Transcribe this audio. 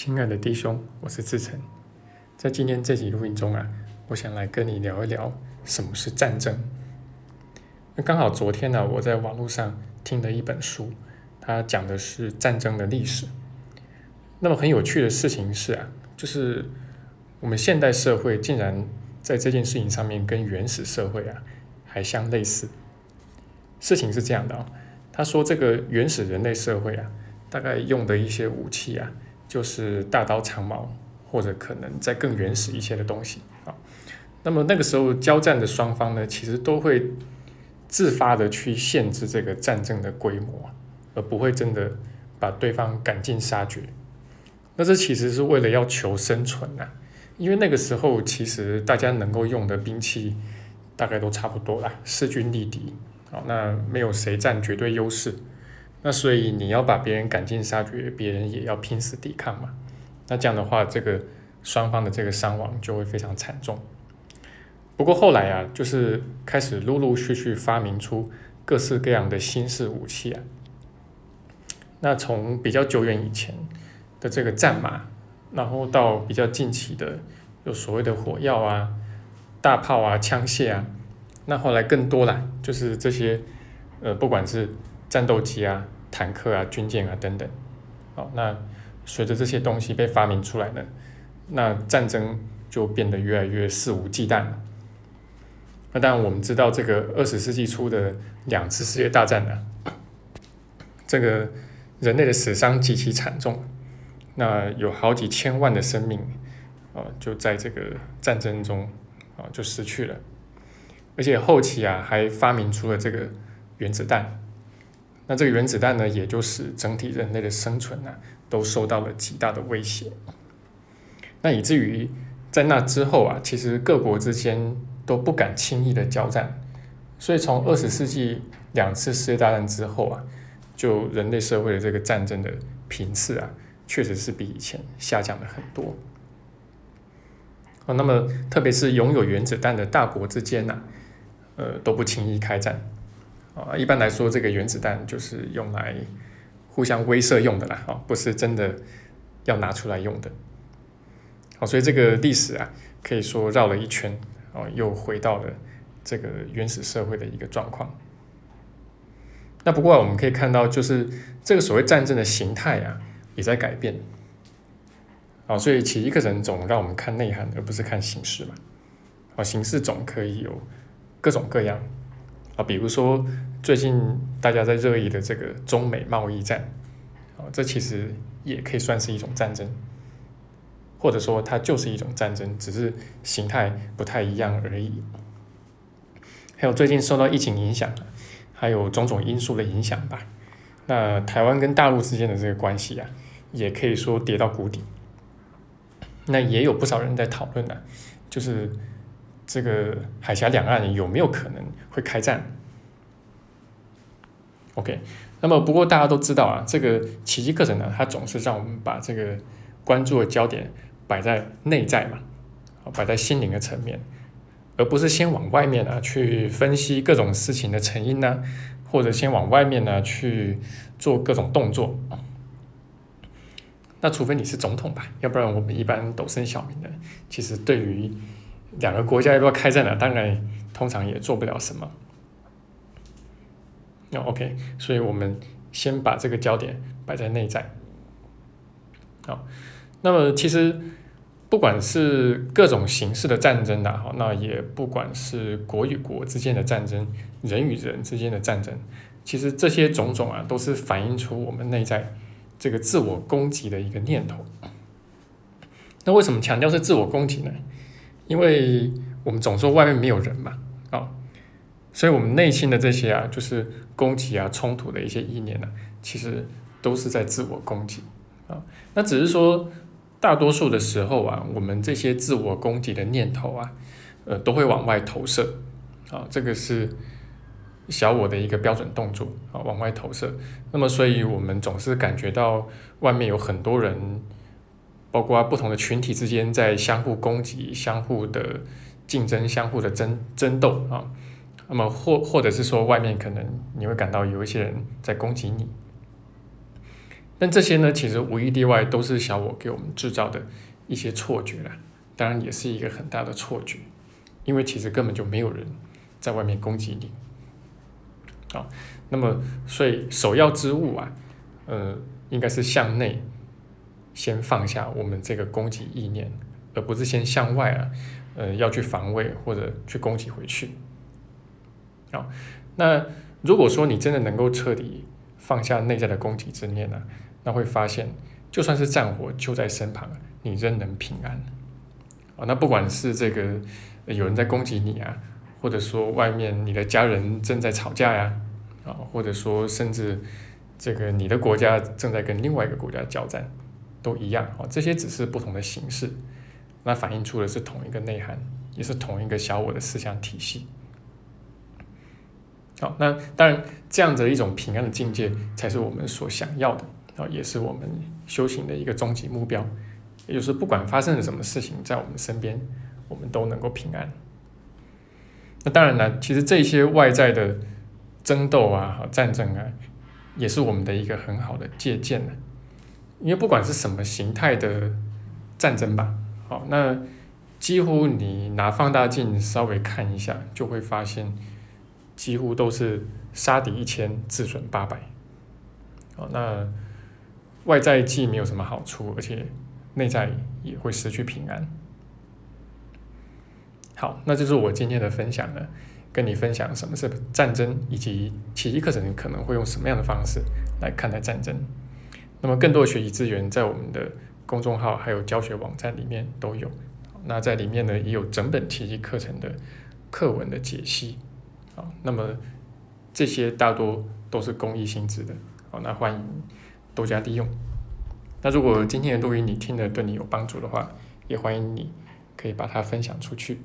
亲爱的弟兄，我是志成，在今天这集录音中啊，我想来跟你聊一聊什么是战争。那刚好昨天呢，我在网络上听了一本书，它讲的是战争的历史。那么很有趣的事情是啊，就是我们现代社会竟然在这件事情上面跟原始社会啊还相类似。事情是这样的啊，他说这个原始人类社会啊，大概用的一些武器啊。就是大刀长矛，或者可能再更原始一些的东西啊。那么那个时候交战的双方呢，其实都会自发的去限制这个战争的规模，而不会真的把对方赶尽杀绝。那这其实是为了要求生存呐，因为那个时候其实大家能够用的兵器大概都差不多啦，势均力敌，好，那没有谁占绝对优势。那所以你要把别人赶尽杀绝，别人也要拼死抵抗嘛。那这样的话，这个双方的这个伤亡就会非常惨重。不过后来啊，就是开始陆陆续续发明出各式各样的新式武器啊。那从比较久远以前的这个战马，然后到比较近期的有所谓的火药啊、大炮啊、枪械啊，那后来更多了，就是这些呃，不管是战斗机啊、坦克啊、军舰啊等等，好，那随着这些东西被发明出来呢，那战争就变得越来越肆无忌惮了。那当然，我们知道这个二十世纪初的两次世界大战呢，这个人类的死伤极其惨重，那有好几千万的生命啊，就在这个战争中啊就失去了，而且后期啊还发明出了这个原子弹。那这个原子弹呢，也就使整体人类的生存呢，都受到了极大的威胁。那以至于在那之后啊，其实各国之间都不敢轻易的交战。所以从二十世纪两次世界大战之后啊，就人类社会的这个战争的频次啊，确实是比以前下降了很多。哦，那么特别是拥有原子弹的大国之间呢，呃，都不轻易开战。啊，一般来说，这个原子弹就是用来互相威慑用的啦，啊，不是真的要拿出来用的。好，所以这个历史啊，可以说绕了一圈，哦，又回到了这个原始社会的一个状况。那不过我们可以看到，就是这个所谓战争的形态啊，也在改变。啊，所以起义课程总让我们看内涵，而不是看形式嘛。啊，形式总可以有各种各样。啊，比如说最近大家在热议的这个中美贸易战，啊，这其实也可以算是一种战争，或者说它就是一种战争，只是形态不太一样而已。还有最近受到疫情影响，还有种种因素的影响吧，那台湾跟大陆之间的这个关系啊，也可以说跌到谷底。那也有不少人在讨论呢，就是。这个海峡两岸有没有可能会开战？OK，那么不过大家都知道啊，这个奇迹课程呢，它总是让我们把这个关注的焦点摆在内在嘛，摆在心灵的层面，而不是先往外面啊去分析各种事情的成因呢，或者先往外面呢去做各种动作。那除非你是总统吧，要不然我们一般陡生小民的，其实对于。两个国家要不要开战呢？当然，通常也做不了什么。那 OK，所以我们先把这个焦点摆在内在。好，那么其实不管是各种形式的战争的，好，那也不管是国与国之间的战争，人与人之间的战争，其实这些种种啊，都是反映出我们内在这个自我攻击的一个念头。那为什么强调是自我攻击呢？因为我们总说外面没有人嘛，啊，所以我们内心的这些啊，就是攻击啊、冲突的一些意念呢，其实都是在自我攻击啊。那只是说，大多数的时候啊，我们这些自我攻击的念头啊，呃，都会往外投射啊，这个是小我的一个标准动作啊，往外投射。那么，所以我们总是感觉到外面有很多人。包括不同的群体之间在相互攻击、相互的竞争、相互的争争斗啊，那么或或者是说外面可能你会感到有一些人在攻击你，但这些呢，其实无一例外都是小我给我们制造的一些错觉啦，当然也是一个很大的错觉，因为其实根本就没有人在外面攻击你。好，那么所以首要之务啊，呃，应该是向内先放下我们这个攻击意念，而不是先向外啊，呃，要去防卫或者去攻击回去。好，那如果说你真的能够彻底放下内在的攻击之念呢，那会发现，就算是战火就在身旁，你仍能平安。啊，那不管是这个有人在攻击你啊。或者说外面你的家人正在吵架呀，啊，或者说甚至这个你的国家正在跟另外一个国家交战，都一样啊，这些只是不同的形式，那反映出的是同一个内涵，也是同一个小我的思想体系。好，那当然这样的一种平安的境界才是我们所想要的啊，也是我们修行的一个终极目标，也就是不管发生了什么事情在我们身边，我们都能够平安。那当然了，其实这些外在的争斗啊、战争啊，也是我们的一个很好的借鉴呢。因为不管是什么形态的战争吧，好，那几乎你拿放大镜稍微看一下，就会发现几乎都是杀敌一千，自损八百。哦，那外在既没有什么好处，而且内在也会失去平安。好，那就是我今天的分享了，跟你分享什么是战争，以及奇迹课程可能会用什么样的方式来看待战争。那么更多的学习资源在我们的公众号还有教学网站里面都有。那在里面呢也有整本奇迹课程的课文的解析。好，那么这些大多都是公益性质的。好，那欢迎多加利用。那如果今天的录音你听了对你有帮助的话，也欢迎你可以把它分享出去。